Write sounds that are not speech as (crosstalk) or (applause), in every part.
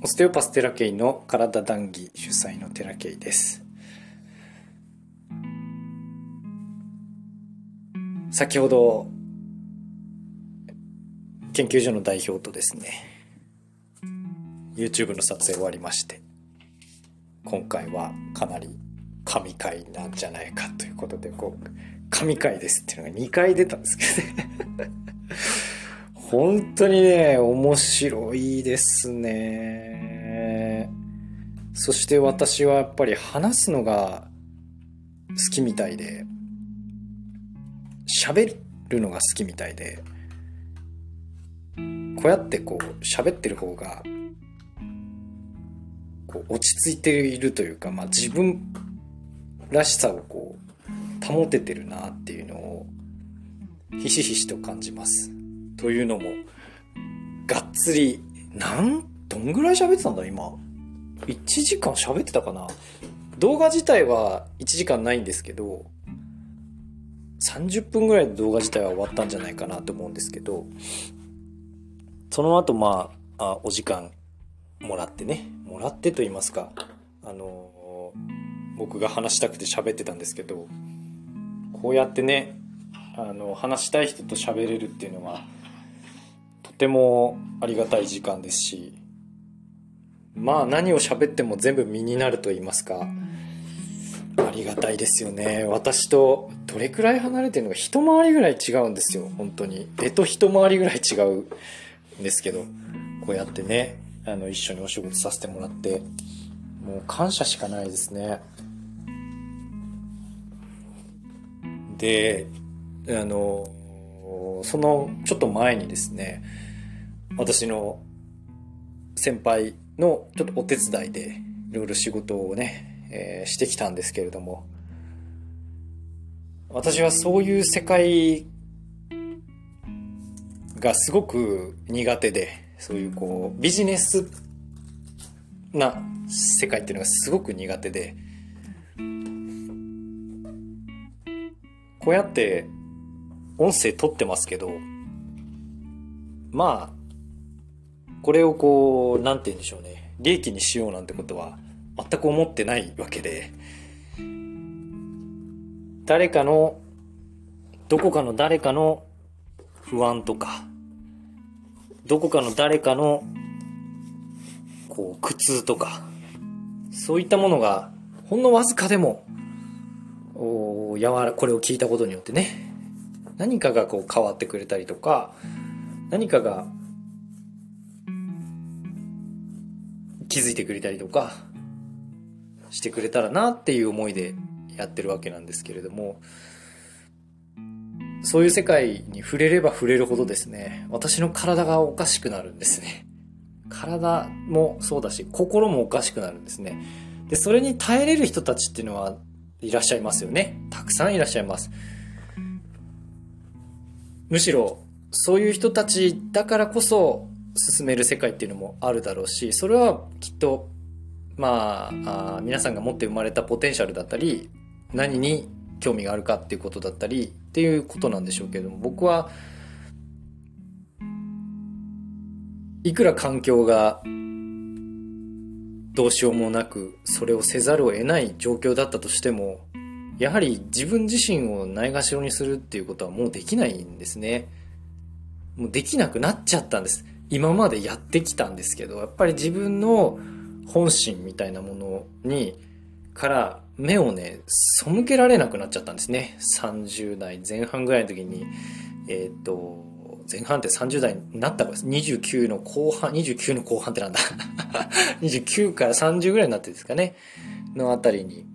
オステオパステラケイの体談義主催のテラケイです。先ほど研究所の代表とですね YouTube の撮影終わりまして今回はかなり神回なんじゃないかということでこう神回ですっていうのが2回出たんですけどね。本当にね、面白いですね。そして私はやっぱり話すのが好きみたいで、喋るのが好きみたいで、こうやってこう喋ってる方が、こう落ち着いているというか、まあ自分らしさをこう保ててるなっていうのをひしひしと感じます。というのも、がっつり、なん、どんぐらい喋ってたんだ？今。1時間喋ってたかな？動画自体は1時間ないんですけど、30分ぐらいで動画自体は終わったんじゃないかなと思うんですけど、その後まあ、あお時間もらってね、もらってと言いますか、あのー、僕が話したくて喋ってたんですけど、こうやってね、あの、話したい人と喋れるっていうのは、てもありがたい時間ですしまあ何を喋っても全部身になると言いますかありがたいですよね。私とどれくらい離れてるのか一回りぐらい違うんですよ。本当に。絵と一回りぐらい違うんですけどこうやってねあの一緒にお仕事させてもらってもう感謝しかないですね。であのそのちょっと前にですね私の先輩のちょっとお手伝いでいろいろ仕事をね、えー、してきたんですけれども。私はそういう世界がすごく苦手でそういうこうビジネスな世界っていうのがすごく苦手で。こうやって音声取ってますけどまあこれをこう、なんて言うんでしょうね。利益にしようなんてことは全く思ってないわけで、誰かの、どこかの誰かの不安とか、どこかの誰かの、こう、苦痛とか、そういったものが、ほんのわずかでも、おやわら、これを聞いたことによってね、何かがこう変わってくれたりとか、何かが気づいてくれたりとかしてくれたらなっていう思いでやってるわけなんですけれどもそういう世界に触れれば触れるほどですね私の体がおかしくなるんですね。体もそうだし心もおかしくなるんですね。でそれに耐えれる人たちっていうのはいらっしゃいますよね。たくさんいらっしゃいます。むしろそういう人たちだからこそ進める世界っていうのもあるだろうしそれはきっとまああ皆さんが持って生まれたポテンシャルだったり何に興味があるかっていうことだったりっていうことなんでしょうけども僕はいくら環境がどうしようもなくそれをせざるを得ない状況だったとしてもやはり自分自身をないがしろにするっていうことはもうできないんですね。もうできなくなっちゃったんです。今までやってきたんですけどやっぱり自分の本心みたいなものにから目をね背けられなくなっちゃったんですね。30代前半ぐらいの時にえっ、と前半って30代になったかです。29の後半29の後半ってなんだ。(laughs) 29から30ぐらいになってですかね。のあたりに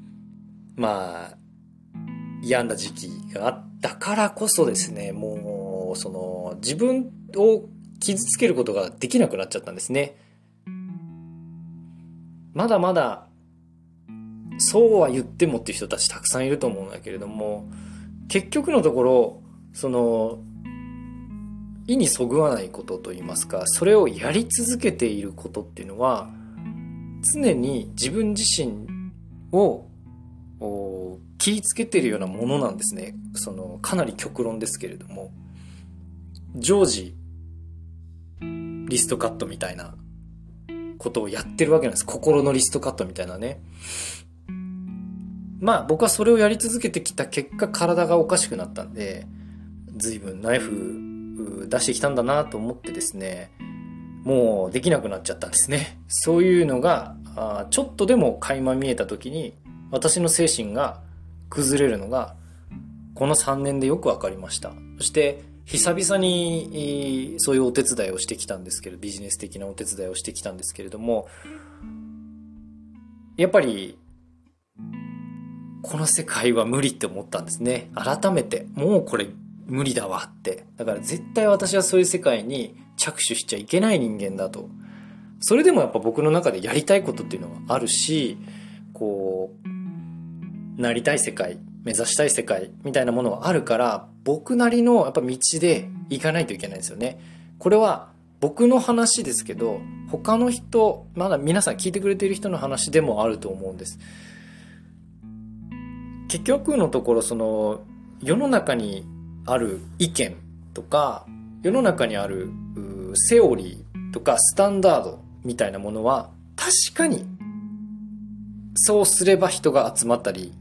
まあ病んだ時期があったからこそですねもうその自分を傷つけることができなくなっちゃったんですね。まだまだ、そうは言ってもっていう人たちたくさんいると思うんだけれども、結局のところ、その、意にそぐわないことといいますか、それをやり続けていることっていうのは、常に自分自身を気ぃつけてるようなものなんですね。その、かなり極論ですけれども、常時リストカットみたいなことをやってるわけなんです。心のリストカットみたいなね。まあ僕はそれをやり続けてきた結果体がおかしくなったんで、随分ナイフ出してきたんだなと思ってですね、もうできなくなっちゃったんですね。そういうのが、あちょっとでも垣間見えた時に私の精神が崩れるのがこの3年でよく分かりました。そして久々にそういうお手伝いをしてきたんですけど、ビジネス的なお手伝いをしてきたんですけれども、やっぱり、この世界は無理って思ったんですね。改めて、もうこれ無理だわって。だから絶対私はそういう世界に着手しちゃいけない人間だと。それでもやっぱ僕の中でやりたいことっていうのはあるし、こう、なりたい世界、目指したい世界みたいなものはあるから僕なりのやっぱ道で行かないといけないんですよね。これは僕の話ですけど他の人まだ皆さん聞いてくれている人の話でもあると思うんです。結局のところその世の中にある意見とか世の中にあるセオリーとかスタンダードみたいなものは確かにそうすれば人が集まったり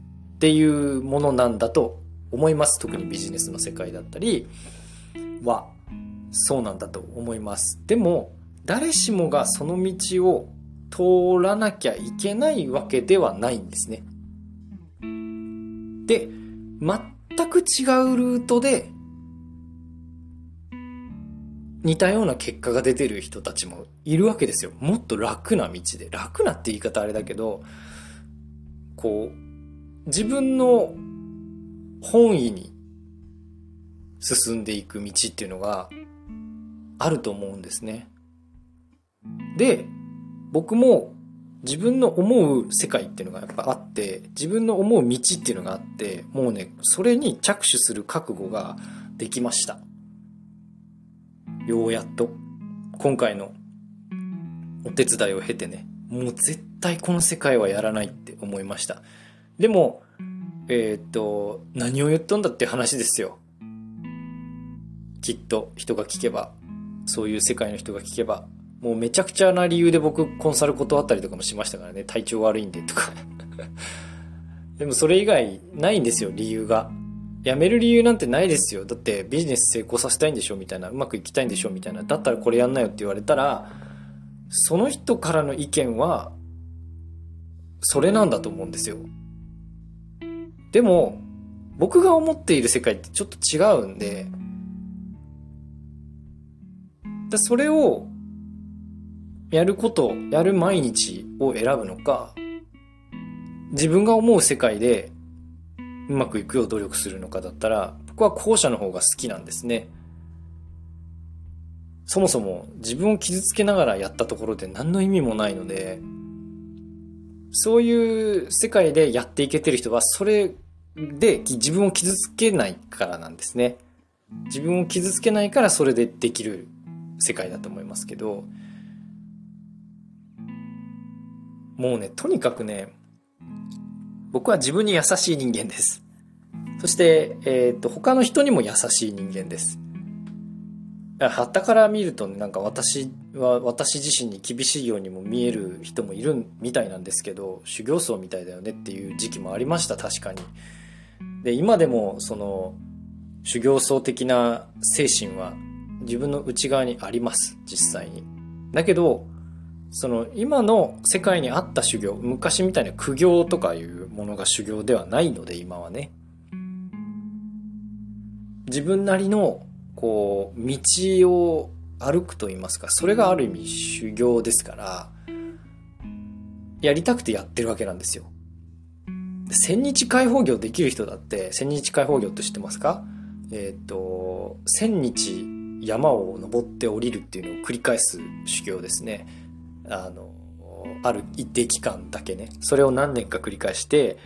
っていうものなんだと思います。特にビジネスの世界だったりは、そうなんだと思います。でも、誰しもがその道を通らなきゃいけないわけではないんですね。で、全く違うルートで似たような結果が出てる人たちもいるわけですよ。もっと楽な道で。楽なって言い方あれだけど、こう、自分の本意に進んでいく道っていうのがあると思うんですね。で、僕も自分の思う世界っていうのがやっぱあって、自分の思う道っていうのがあって、もうね、それに着手する覚悟ができました。ようやっと、今回のお手伝いを経てね、もう絶対この世界はやらないって思いました。でも、えー、っと、何を言っとんだって話ですよ。きっと人が聞けば、そういう世界の人が聞けば、もうめちゃくちゃな理由で僕コンサル断ったりとかもしましたからね、体調悪いんでとか (laughs) でもそれ以外ないんですよ、理由が。辞める理由なんてないですよ。だってビジネス成功させたいんでしょみたいな。うまくいきたいんでしょみたいな。だったらこれやんなよって言われたら、その人からの意見は、それなんだと思うんですよ。でも、僕が思っている世界ってちょっと違うんで、でそれをやること、やる毎日を選ぶのか、自分が思う世界でうまくいくよう努力するのかだったら、僕は後者の方が好きなんですね。そもそも自分を傷つけながらやったところで何の意味もないので、そういう世界でやっていけてる人はそれで自分を傷つけないからなんですね。自分を傷つけないからそれでできる世界だと思いますけど、もうね、とにかくね、僕は自分に優しい人間です。そして、えっ、と、他の人にも優しい人間です。はったから見ると、ね、なんか私は私自身に厳しいようにも見える人もいるみたいなんですけど修行僧みたいだよねっていう時期もありました確かにで、今でもその修行僧的な精神は自分の内側にあります、実際に。だけど、その今の世界にあった修行、昔みたいな苦行とかいうものが修行ではないので、今はね。自分なりの、こう、道を歩くと言いますか、それがある意味修行ですから、やりたくてやってるわけなんですよ。千日開放業できる人だって、千日開放業って知ってますか？えっ、ー、と、千日山を登って降りるっていうのを繰り返す修行ですね。あの、ある一定期間だけね。それを何年か繰り返して、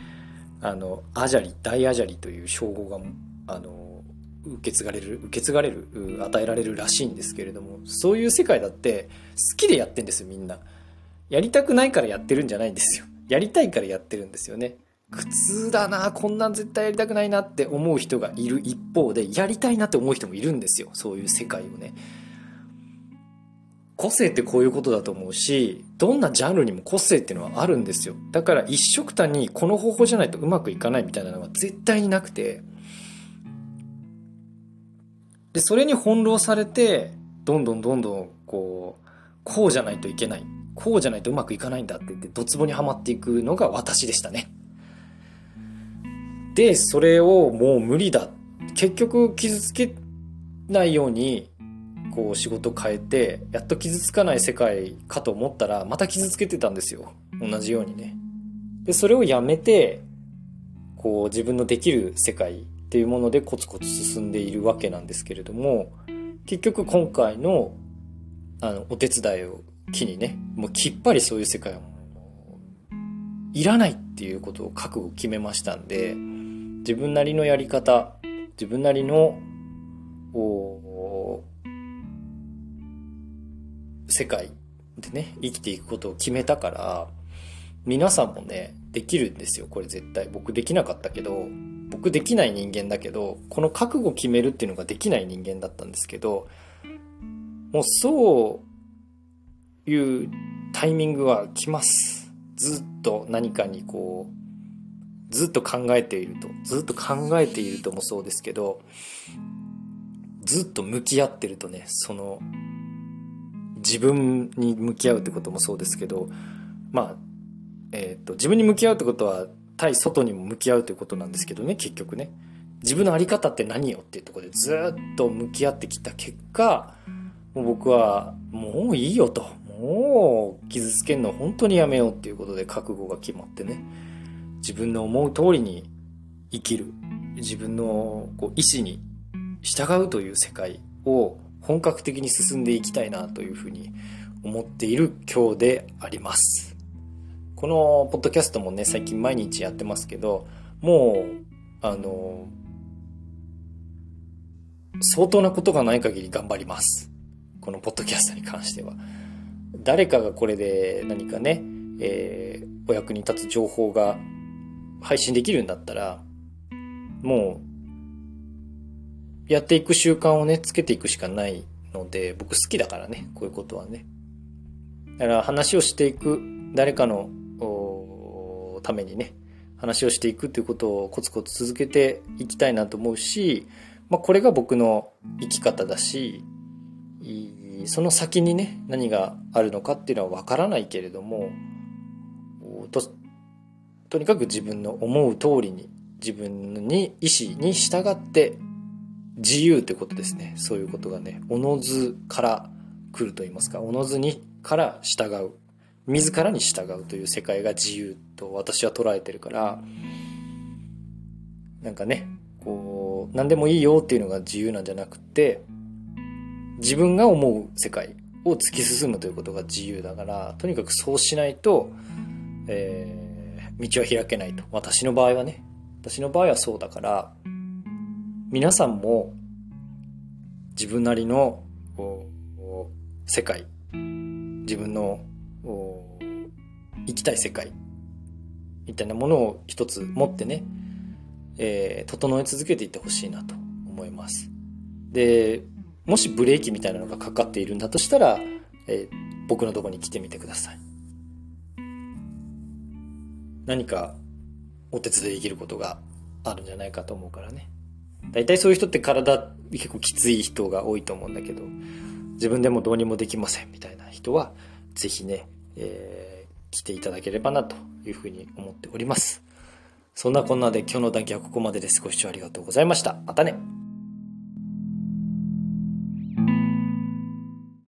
あの、アジャリ、大アジャリという称号が、あの、受け継がれる、受け継がれる、与えられるらしいんですけれども、そういう世界だって好きでやってんですよ、みんな。やりたくないからやってるんじゃないんですよ。やりたいからやってるんですよね。苦痛だなこんなん絶対やりたくないなって思う人がいる一方でやりたいなって思う人もいるんですよそういう世界をね個性ってこういうことだと思うし、どんなジャンルにも個性っていうのはあるんですよ。だから一色単にこの方法じゃないとうまくいかないみたいなのが絶対になくて、で、それに翻弄されて、どんどんどんどんこう、こうじゃないといけない。こうじゃないとうまくいかないんだって言って、ドツボにはまっていくのが私でしたね。で、それをもう無理だ。結局傷つけないようにこう仕事変えてやっと傷つかない世界かと思ったらまた傷つけてたんですよ同じようにねでそれをやめてこう自分のできる世界っていうものでコツコツ進んでいるわけなんですけれども結局今回のあのお手伝いを機にねもうきっぱりそういう世界はいらないっていうことを覚悟決めましたんで自分なりのやり方自分なりの世界でね、生きていくことを決めたから、皆さんもね、できるんですよ、これ絶対。僕できなかったけど、僕できない人間だけど、この覚悟決めるっていうのができない人間だったんですけど、もうそういうタイミングは来ます。ずっと何かにこう、ずっと考えていると、ずっと考えているともそうですけど、ずっと向き合ってるとね、その自分に向き合うってこともそうですけどまあえっ、ー、と自分に向き合うってことは対外にも向き合うということなんですけどね結局ね。自分の在り方って何よっていうところでずっと向き合ってきた結果もう僕はもういいよと。もう傷つけるの本当にやめようっていうことで覚悟が決まってね。自分の思う通りに生きる自分のこう意志に従うという世界を本格的に進んでいきたいなというふうに思っている今日であります。このポッドキャストもね、最近毎日やってますけど、もう、あの、相当なことがない限り頑張ります。このポッドキャストに関しては。誰かがこれで何かね、えー、お役に立つ情報が配信できるんだったら、もうやっていく習慣をね、つけていくしかないので、僕好きだからね、こういうことはね。だから話をしていく、誰かのためにね、話をしていくっていうことをコツコツ続けていきたいなと思うし、まあ、これが僕の生き方だし、その先にね、何があるのかっていうのはわからないけれども、と、とにかく自分の思う通りに、自分に意思に従って自由ってことですね。そういうことがね、おのずから来ると言いますか、おのずにから従う。自らに従うという世界が自由と私は捉えてるから、なんかね、こう、何でもいいよっていうのが自由なんじゃなくて、自分が思う世界を突き進むということが自由だから、とにかくそうしないと、えー、道は開けないと。私の場合はね。私の場合はそうだから、皆さんも自分なりの世界。自分の生きたい世界。みたいなものを一つ持ってね、えー、整え続けていってほしいなと。思います。でもしブレーキみたいなのがかかっているんだとしたら、えー、僕のとこに来てみてください。何かお手伝いできることがあるんじゃないかと思うからね大体そういう人って体結構きつい人が多いと思うんだけど、自分でもどうにもできませんみたいな人は、ぜひね、えー、来ていただければなというふうに思っております。そんなこんなで今日の談義はここまでです。ご視聴ありがとうございました。またね。